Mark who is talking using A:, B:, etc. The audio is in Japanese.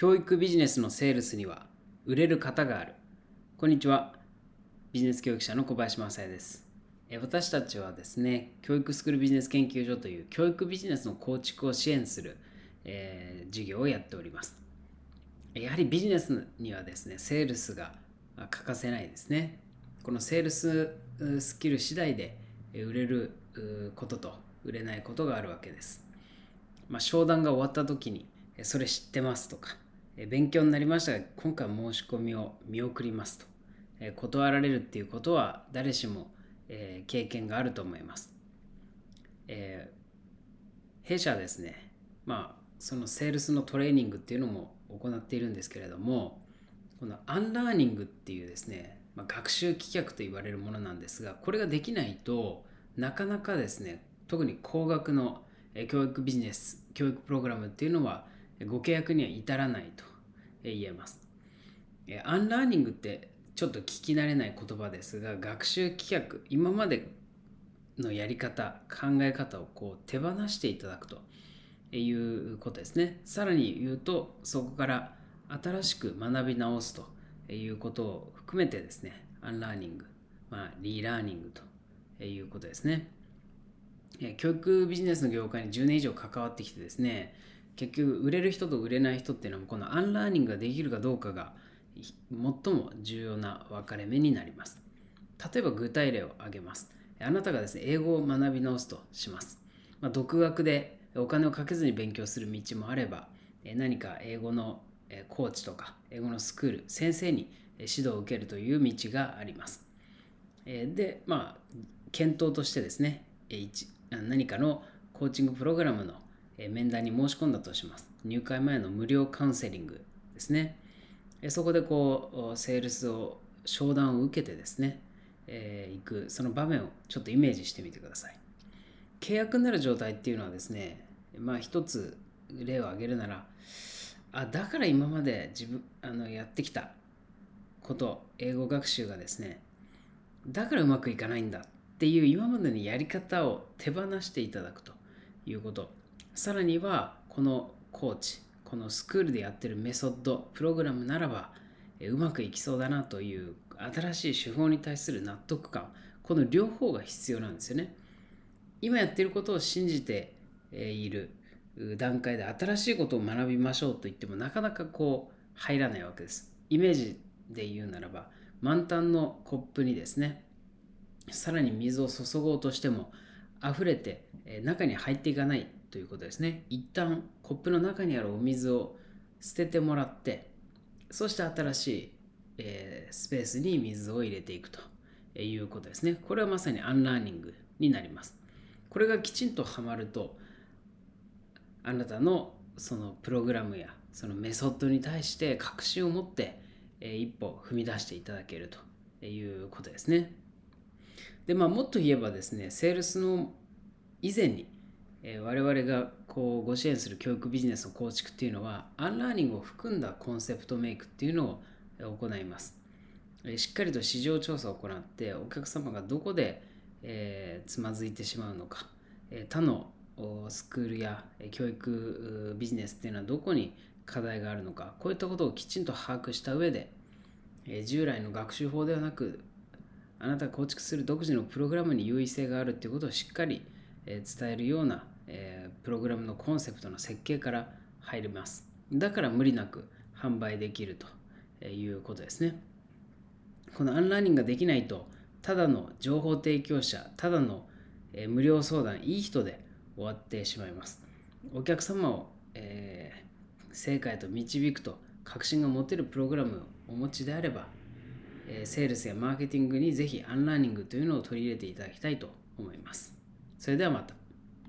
A: 教育ビジネスのセールスには売れる方がある。こんにちは。ビジネス教育者の小林正也です。私たちはですね教育スクールビジネス研究所という教育ビジネスの構築を支援する、えー、事業をやっております。やはりビジネスにはですねセールスが欠かせないですね。このセールススキル次第で売れることと売れないことがあるわけです。まあ、商談が終わった時に、それ知ってますとか、勉強になりましたが、今回申し込みを見送りますと、断られるっていうことは誰しも、え経験があると思います。えー、弊社はですね、まあ、そのセールスのトレーニングっていうのも行っているんですけれども、このアンラーニングっていうですね、まあ、学習棄却と言われるものなんですが、これができないとなかなかですね、特に高額の教育ビジネス、教育プログラムっていうのはご契約には至らないと言えます。アンラーニングってちょっと聞き慣れない言葉ですが、学習棄却、今までのやり方、考え方をこう手放していただくということですね。さらに言うと、そこから新しく学び直すということを含めてですね、アンラーニング、まあ、リラーニングということですね。教育ビジネスの業界に10年以上関わってきてですね結局売れる人と売れない人っていうのはこのアンラーニングができるかどうかが最も重要な分かれ目になります。例えば具体例を挙げます。あなたがですね英語を学び直すとします、まあ、独学でお金をかけずに勉強する道もあれば何か英語のコーチとか英語のスクール先生に指導を受けるという道があります。でまあ検討としてですね何かのコーチングプログラムの面談に申し込んだとします。入会前の無料カウンセリングですね。そこでこう、セールスを、商談を受けてですね、えー、行く、その場面をちょっとイメージしてみてください。契約になる状態っていうのはですね、まあ一つ例を挙げるなら、あ、だから今まで自分、あの、やってきたこと、英語学習がですね、だからうまくいかないんだっていう今までのやり方を手放していただくということさらにはこのコーチこのスクールでやってるメソッドプログラムならばうまくいきそうだなという新しい手法に対する納得感この両方が必要なんですよね。今やってることを信じている段階で新しいことを学びましょうと言ってもなかなかこう入らないわけです。イメージで言うならば満タンのコップにですねさらに水を注ごうとしても溢れて中に入っていかない。ということですね。一旦コップの中にあるお水を捨ててもらってそして新しい、えー、スペースに水を入れていくということですね。これはまさにアンラーニングになります。これがきちんとはまるとあなたのそのプログラムやそのメソッドに対して確信を持って、え一歩踏み出していただけるということですね。で、まあ、もっと言えばですね、セールスの以前に、え、我々がこうご支援する教育ビジネスの構築っていうのは、アンラーニングを含んだコンセプトメイクっていうのを行います。え、しっかりと市場調査を行って、お客様がどこで、え、つまずいてしまうのか、え他のスクールや教育ビジネスっていうのはどこに課題があるのか、こういったことをきちんと把握した上で、従来の学習法ではなくあなたが構築する独自のプログラムに優位性があるということをしっかり伝えるようなプログラムのコンセプトの設計から入ります。だから無理なく販売できるということですね。このアンラーニングができないと、ただの情報提供者、ただの無料相談、いい人で終わってしまいます。お客様を、えー、正解と導くと確信が持てるプログラムをお持ちであれば、えセールスやマーケティングにぜひアンラーニングというのを取り入れていただきたいと思います。それではまた。